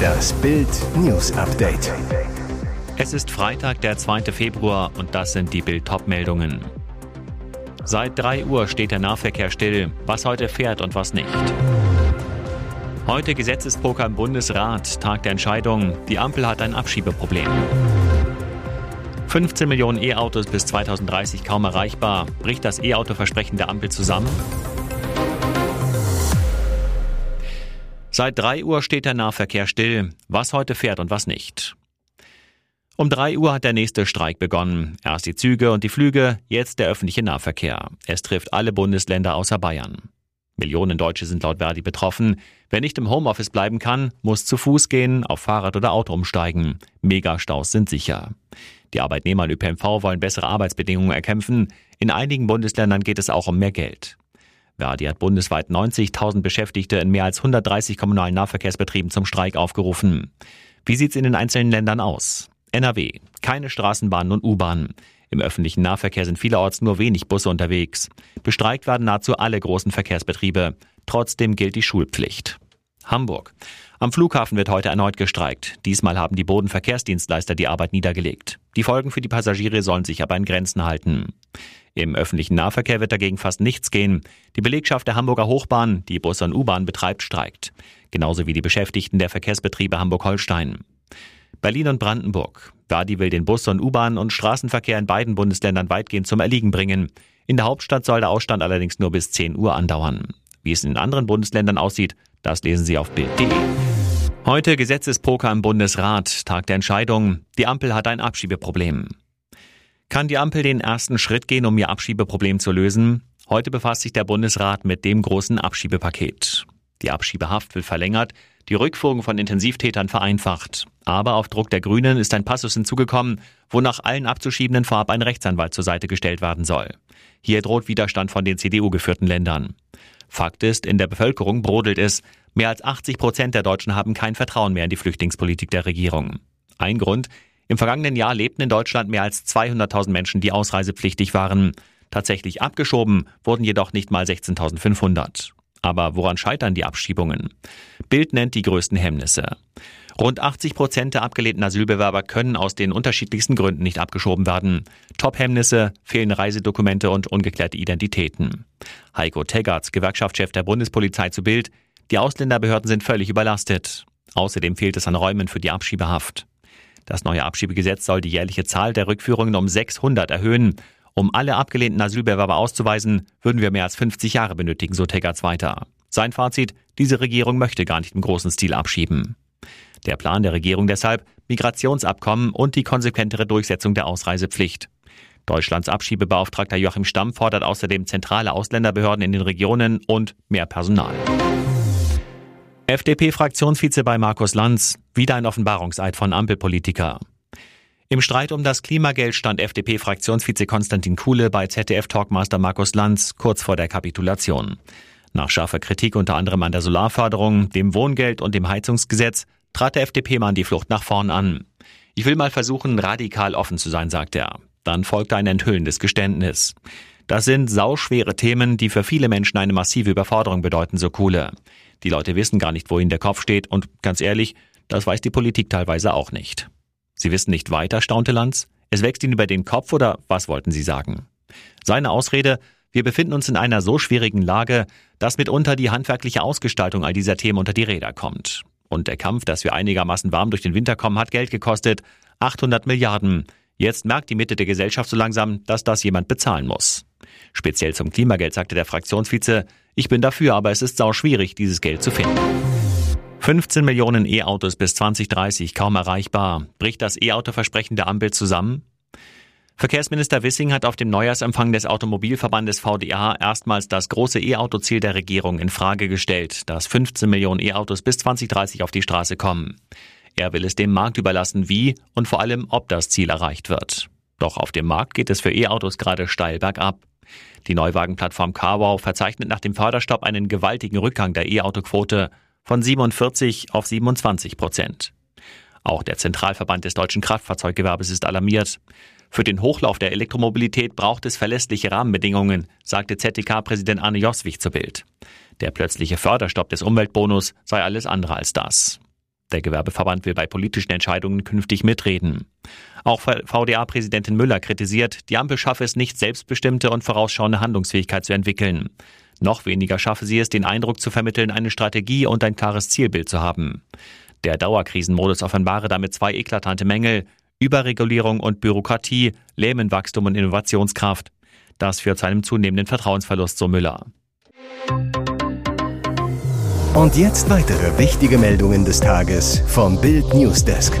Das Bild News Update. Es ist Freitag, der 2. Februar und das sind die Bild meldungen Seit 3 Uhr steht der Nahverkehr still, was heute fährt und was nicht. Heute Gesetzespoker im Bundesrat, Tag der Entscheidung. Die Ampel hat ein Abschiebeproblem. 15 Millionen E-Autos bis 2030 kaum erreichbar. Bricht das E-Auto-Versprechen der Ampel zusammen? Seit 3 Uhr steht der Nahverkehr still, was heute fährt und was nicht. Um 3 Uhr hat der nächste Streik begonnen. Erst die Züge und die Flüge, jetzt der öffentliche Nahverkehr. Es trifft alle Bundesländer außer Bayern. Millionen Deutsche sind laut Verdi betroffen. Wer nicht im Homeoffice bleiben kann, muss zu Fuß gehen, auf Fahrrad oder Auto umsteigen. Megastaus sind sicher. Die Arbeitnehmer in ÖPNV wollen bessere Arbeitsbedingungen erkämpfen. In einigen Bundesländern geht es auch um mehr Geld. Verdi hat bundesweit 90.000 Beschäftigte in mehr als 130 kommunalen Nahverkehrsbetrieben zum Streik aufgerufen. Wie sieht's in den einzelnen Ländern aus? NRW. Keine Straßenbahnen und U-Bahnen. Im öffentlichen Nahverkehr sind vielerorts nur wenig Busse unterwegs. Bestreikt werden nahezu alle großen Verkehrsbetriebe. Trotzdem gilt die Schulpflicht. Hamburg. Am Flughafen wird heute erneut gestreikt. Diesmal haben die Bodenverkehrsdienstleister die Arbeit niedergelegt. Die Folgen für die Passagiere sollen sich aber in Grenzen halten. Im öffentlichen Nahverkehr wird dagegen fast nichts gehen. Die Belegschaft der Hamburger Hochbahn, die Bus und U-Bahn betreibt, streikt. Genauso wie die Beschäftigten der Verkehrsbetriebe Hamburg-Holstein. Berlin und Brandenburg. Verdi will den Bus- und U-Bahn- und Straßenverkehr in beiden Bundesländern weitgehend zum Erliegen bringen. In der Hauptstadt soll der Ausstand allerdings nur bis 10 Uhr andauern. Wie es in anderen Bundesländern aussieht, das lesen Sie auf Bild.de. Heute Gesetzespoker im Bundesrat, Tag der Entscheidung. Die Ampel hat ein Abschiebeproblem. Kann die Ampel den ersten Schritt gehen, um ihr Abschiebeproblem zu lösen? Heute befasst sich der Bundesrat mit dem großen Abschiebepaket. Die Abschiebehaft will verlängert, die Rückführung von Intensivtätern vereinfacht. Aber auf Druck der Grünen ist ein Passus hinzugekommen, wonach allen abzuschiebenden vorab ein Rechtsanwalt zur Seite gestellt werden soll. Hier droht Widerstand von den CDU-geführten Ländern. Fakt ist, in der Bevölkerung brodelt es. Mehr als 80 Prozent der Deutschen haben kein Vertrauen mehr in die Flüchtlingspolitik der Regierung. Ein Grund, im vergangenen Jahr lebten in Deutschland mehr als 200.000 Menschen, die ausreisepflichtig waren. Tatsächlich abgeschoben wurden jedoch nicht mal 16.500. Aber woran scheitern die Abschiebungen? Bild nennt die größten Hemmnisse. Rund 80 Prozent der abgelehnten Asylbewerber können aus den unterschiedlichsten Gründen nicht abgeschoben werden. Top-Hemmnisse, fehlende Reisedokumente und ungeklärte Identitäten. Heiko Teggerts, Gewerkschaftschef der Bundespolizei zu Bild, die Ausländerbehörden sind völlig überlastet. Außerdem fehlt es an Räumen für die Abschiebehaft. Das neue Abschiebegesetz soll die jährliche Zahl der Rückführungen um 600 erhöhen. Um alle abgelehnten Asylbewerber auszuweisen, würden wir mehr als 50 Jahre benötigen, so Teggerts weiter. Sein Fazit, diese Regierung möchte gar nicht im großen Stil abschieben. Der Plan der Regierung deshalb Migrationsabkommen und die konsequentere Durchsetzung der Ausreisepflicht. Deutschlands Abschiebebeauftragter Joachim Stamm fordert außerdem zentrale Ausländerbehörden in den Regionen und mehr Personal. FDP-Fraktionsvize bei Markus Lanz, wieder ein Offenbarungseid von Ampelpolitiker. Im Streit um das Klimageld stand FDP-Fraktionsvize Konstantin Kuhle bei ZDF-Talkmaster Markus Lanz kurz vor der Kapitulation. Nach scharfer Kritik unter anderem an der Solarförderung, dem Wohngeld und dem Heizungsgesetz trat der FDP-Mann die Flucht nach vorn an. Ich will mal versuchen, radikal offen zu sein, sagt er. Dann folgte ein enthüllendes Geständnis. Das sind sauschwere Themen, die für viele Menschen eine massive Überforderung bedeuten, so Kuhle. Die Leute wissen gar nicht, wo ihnen der Kopf steht und ganz ehrlich, das weiß die Politik teilweise auch nicht. Sie wissen nicht weiter, staunte Lanz. Es wächst Ihnen über den Kopf oder was wollten Sie sagen? Seine Ausrede, wir befinden uns in einer so schwierigen Lage, dass mitunter die handwerkliche Ausgestaltung all dieser Themen unter die Räder kommt. Und der Kampf, dass wir einigermaßen warm durch den Winter kommen, hat Geld gekostet. 800 Milliarden. Jetzt merkt die Mitte der Gesellschaft so langsam, dass das jemand bezahlen muss. Speziell zum Klimageld sagte der Fraktionsvize, ich bin dafür, aber es ist sau schwierig, dieses Geld zu finden. 15 Millionen E-Autos bis 2030 kaum erreichbar. Bricht das E-Auto-Versprechen der Ampel zusammen? Verkehrsminister Wissing hat auf dem Neujahrsempfang des Automobilverbandes VDA erstmals das große E-Auto-Ziel der Regierung in Frage gestellt, dass 15 Millionen E-Autos bis 2030 auf die Straße kommen. Er will es dem Markt überlassen, wie und vor allem, ob das Ziel erreicht wird. Doch auf dem Markt geht es für E-Autos gerade steil bergab. Die Neuwagenplattform CarWow verzeichnet nach dem Förderstopp einen gewaltigen Rückgang der E-Auto-Quote von 47 auf 27 Prozent. Auch der Zentralverband des deutschen Kraftfahrzeuggewerbes ist alarmiert. Für den Hochlauf der Elektromobilität braucht es verlässliche Rahmenbedingungen, sagte ZDK-Präsident Arne Joswig zu Bild. Der plötzliche Förderstopp des Umweltbonus sei alles andere als das. Der Gewerbeverband will bei politischen Entscheidungen künftig mitreden. Auch VDA-Präsidentin Müller kritisiert, die Ampel schaffe es nicht, selbstbestimmte und vorausschauende Handlungsfähigkeit zu entwickeln. Noch weniger schaffe sie es, den Eindruck zu vermitteln, eine Strategie und ein klares Zielbild zu haben. Der Dauerkrisenmodus offenbare damit zwei eklatante Mängel, Überregulierung und Bürokratie, lähmen Wachstum und Innovationskraft. Das führt zu einem zunehmenden Vertrauensverlust, so Müller. Und jetzt weitere wichtige Meldungen des Tages vom Bild Newsdesk.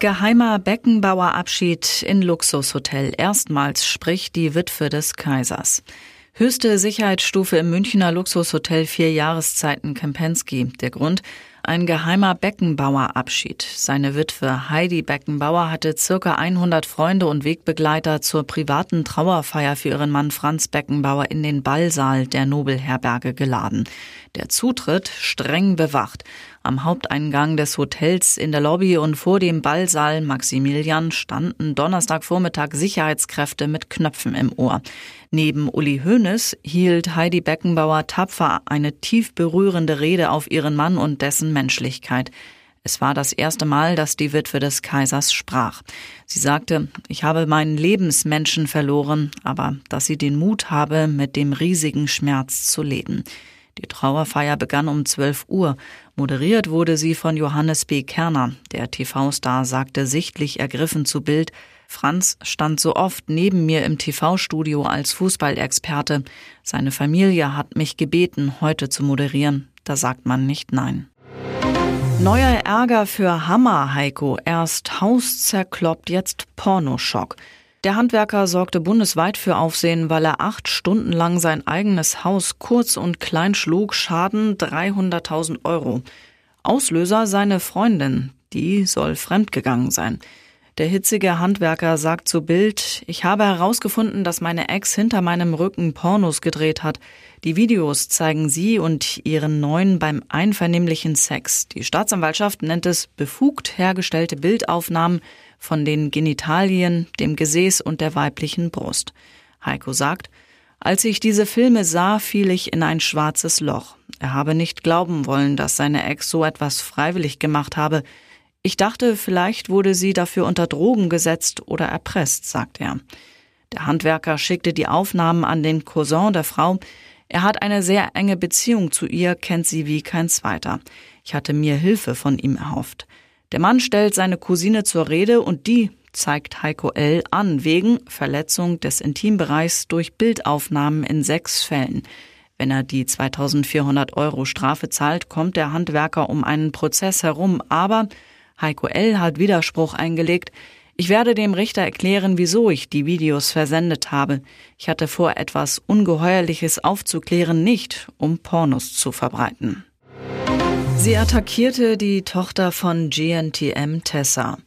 Geheimer Beckenbauerabschied in Luxushotel. Erstmals spricht die Witwe des Kaisers. Höchste Sicherheitsstufe im Münchner Luxushotel Vier Jahreszeiten Kempensky. Der Grund? Ein geheimer Beckenbauerabschied. Seine Witwe Heidi Beckenbauer hatte circa 100 Freunde und Wegbegleiter zur privaten Trauerfeier für ihren Mann Franz Beckenbauer in den Ballsaal der Nobelherberge geladen. Der Zutritt streng bewacht. Am Haupteingang des Hotels in der Lobby und vor dem Ballsaal Maximilian standen Donnerstagvormittag Sicherheitskräfte mit Knöpfen im Ohr. Neben Uli Hoeneß hielt Heidi Beckenbauer tapfer eine tief berührende Rede auf ihren Mann und dessen Menschlichkeit. Es war das erste Mal, dass die Witwe des Kaisers sprach. Sie sagte, ich habe meinen Lebensmenschen verloren, aber dass sie den Mut habe, mit dem riesigen Schmerz zu leben. Die Trauerfeier begann um 12 Uhr. Moderiert wurde sie von Johannes B. Kerner. Der TV-Star sagte sichtlich ergriffen zu Bild, Franz stand so oft neben mir im TV-Studio als Fußballexperte. Seine Familie hat mich gebeten, heute zu moderieren. Da sagt man nicht nein. Neuer Ärger für Hammer Heiko. Erst Haus zerkloppt, jetzt Pornoschock. Der Handwerker sorgte bundesweit für Aufsehen, weil er acht Stunden lang sein eigenes Haus kurz und klein schlug, Schaden 300.000 Euro. Auslöser seine Freundin, die soll fremdgegangen sein. Der hitzige Handwerker sagt zu Bild, ich habe herausgefunden, dass meine Ex hinter meinem Rücken Pornos gedreht hat. Die Videos zeigen sie und ihren Neuen beim einvernehmlichen Sex. Die Staatsanwaltschaft nennt es befugt hergestellte Bildaufnahmen von den Genitalien, dem Gesäß und der weiblichen Brust. Heiko sagt, als ich diese Filme sah, fiel ich in ein schwarzes Loch. Er habe nicht glauben wollen, dass seine Ex so etwas freiwillig gemacht habe. Ich dachte, vielleicht wurde sie dafür unter Drogen gesetzt oder erpresst, sagt er. Der Handwerker schickte die Aufnahmen an den Cousin der Frau. Er hat eine sehr enge Beziehung zu ihr, kennt sie wie kein zweiter. Ich hatte mir Hilfe von ihm erhofft. Der Mann stellt seine Cousine zur Rede und die zeigt Heiko L. an wegen Verletzung des Intimbereichs durch Bildaufnahmen in sechs Fällen. Wenn er die 2400 Euro Strafe zahlt, kommt der Handwerker um einen Prozess herum, aber Heiko L. hat Widerspruch eingelegt. Ich werde dem Richter erklären, wieso ich die Videos versendet habe. Ich hatte vor, etwas Ungeheuerliches aufzuklären, nicht um Pornos zu verbreiten. Sie attackierte die Tochter von GNTM Tessa.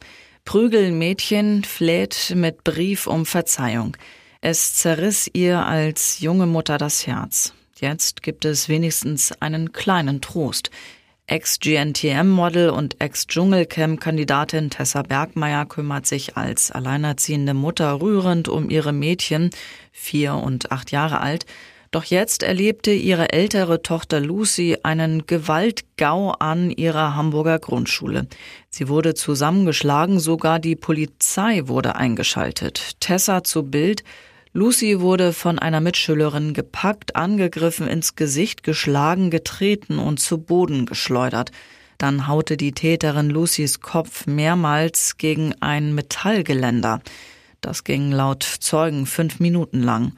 Prügelmädchen fleht mit Brief um Verzeihung. Es zerriss ihr als junge Mutter das Herz. Jetzt gibt es wenigstens einen kleinen Trost. Ex-GNTM-Model und Ex-Dschungelcamp-Kandidatin Tessa Bergmeier kümmert sich als alleinerziehende Mutter rührend um ihre Mädchen, vier und acht Jahre alt. Doch jetzt erlebte ihre ältere Tochter Lucy einen Gewaltgau an ihrer Hamburger Grundschule. Sie wurde zusammengeschlagen, sogar die Polizei wurde eingeschaltet. Tessa zu Bild, Lucy wurde von einer Mitschülerin gepackt, angegriffen, ins Gesicht geschlagen, getreten und zu Boden geschleudert. Dann haute die Täterin Lucys Kopf mehrmals gegen ein Metallgeländer. Das ging laut Zeugen fünf Minuten lang.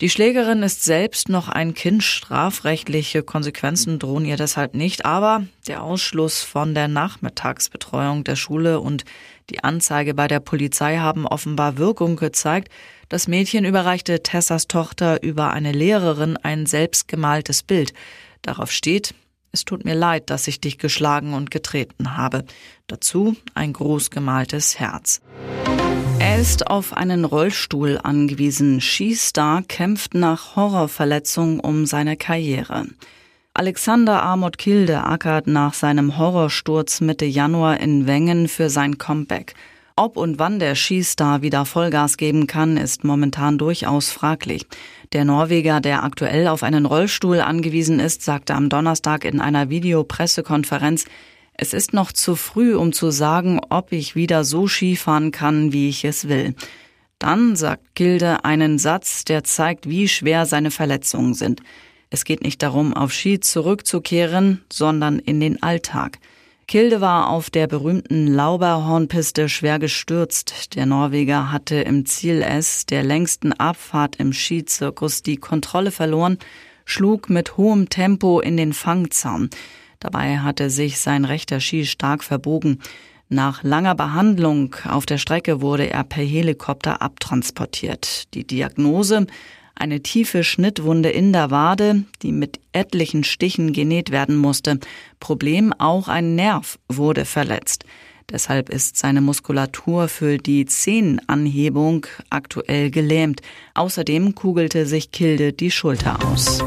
Die Schlägerin ist selbst noch ein Kind, strafrechtliche Konsequenzen drohen ihr deshalb nicht, aber der Ausschluss von der Nachmittagsbetreuung der Schule und die Anzeige bei der Polizei haben offenbar Wirkung gezeigt, das Mädchen überreichte Tessas Tochter über eine Lehrerin ein selbstgemaltes Bild. Darauf steht, es tut mir leid, dass ich dich geschlagen und getreten habe. Dazu ein groß gemaltes Herz. Er ist auf einen Rollstuhl angewiesen. Skistar kämpft nach Horrorverletzung um seine Karriere. Alexander Amot Kilde ackert nach seinem Horrorsturz Mitte Januar in Wengen für sein Comeback. Ob und wann der Skistar wieder Vollgas geben kann, ist momentan durchaus fraglich. Der Norweger, der aktuell auf einen Rollstuhl angewiesen ist, sagte am Donnerstag in einer Videopressekonferenz, es ist noch zu früh, um zu sagen, ob ich wieder so Skifahren kann, wie ich es will. Dann sagt Gilde einen Satz, der zeigt, wie schwer seine Verletzungen sind. Es geht nicht darum, auf Ski zurückzukehren, sondern in den Alltag. Kilde war auf der berühmten Lauberhornpiste schwer gestürzt. Der Norweger hatte im Ziel S der längsten Abfahrt im Skizirkus die Kontrolle verloren, schlug mit hohem Tempo in den Fangzaun. Dabei hatte sich sein rechter Ski stark verbogen. Nach langer Behandlung auf der Strecke wurde er per Helikopter abtransportiert. Die Diagnose eine tiefe Schnittwunde in der Wade, die mit etlichen Stichen genäht werden musste. Problem auch ein Nerv wurde verletzt. Deshalb ist seine Muskulatur für die Zehenanhebung aktuell gelähmt. Außerdem kugelte sich Kilde die Schulter aus.